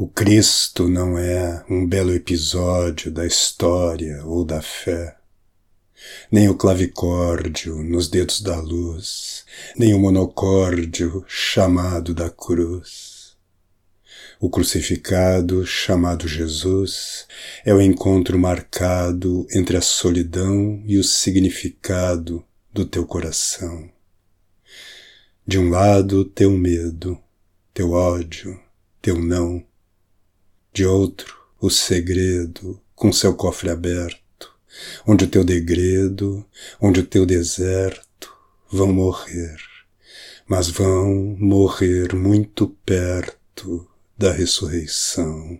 O Cristo não é um belo episódio da história ou da fé, nem o clavicórdio nos dedos da luz, nem o monocórdio chamado da cruz. O crucificado, chamado Jesus, é o encontro marcado entre a solidão e o significado do teu coração. De um lado, teu medo, teu ódio, teu não, de outro o segredo com seu cofre aberto, onde o teu degredo, onde o teu deserto vão morrer, mas vão morrer muito perto da ressurreição.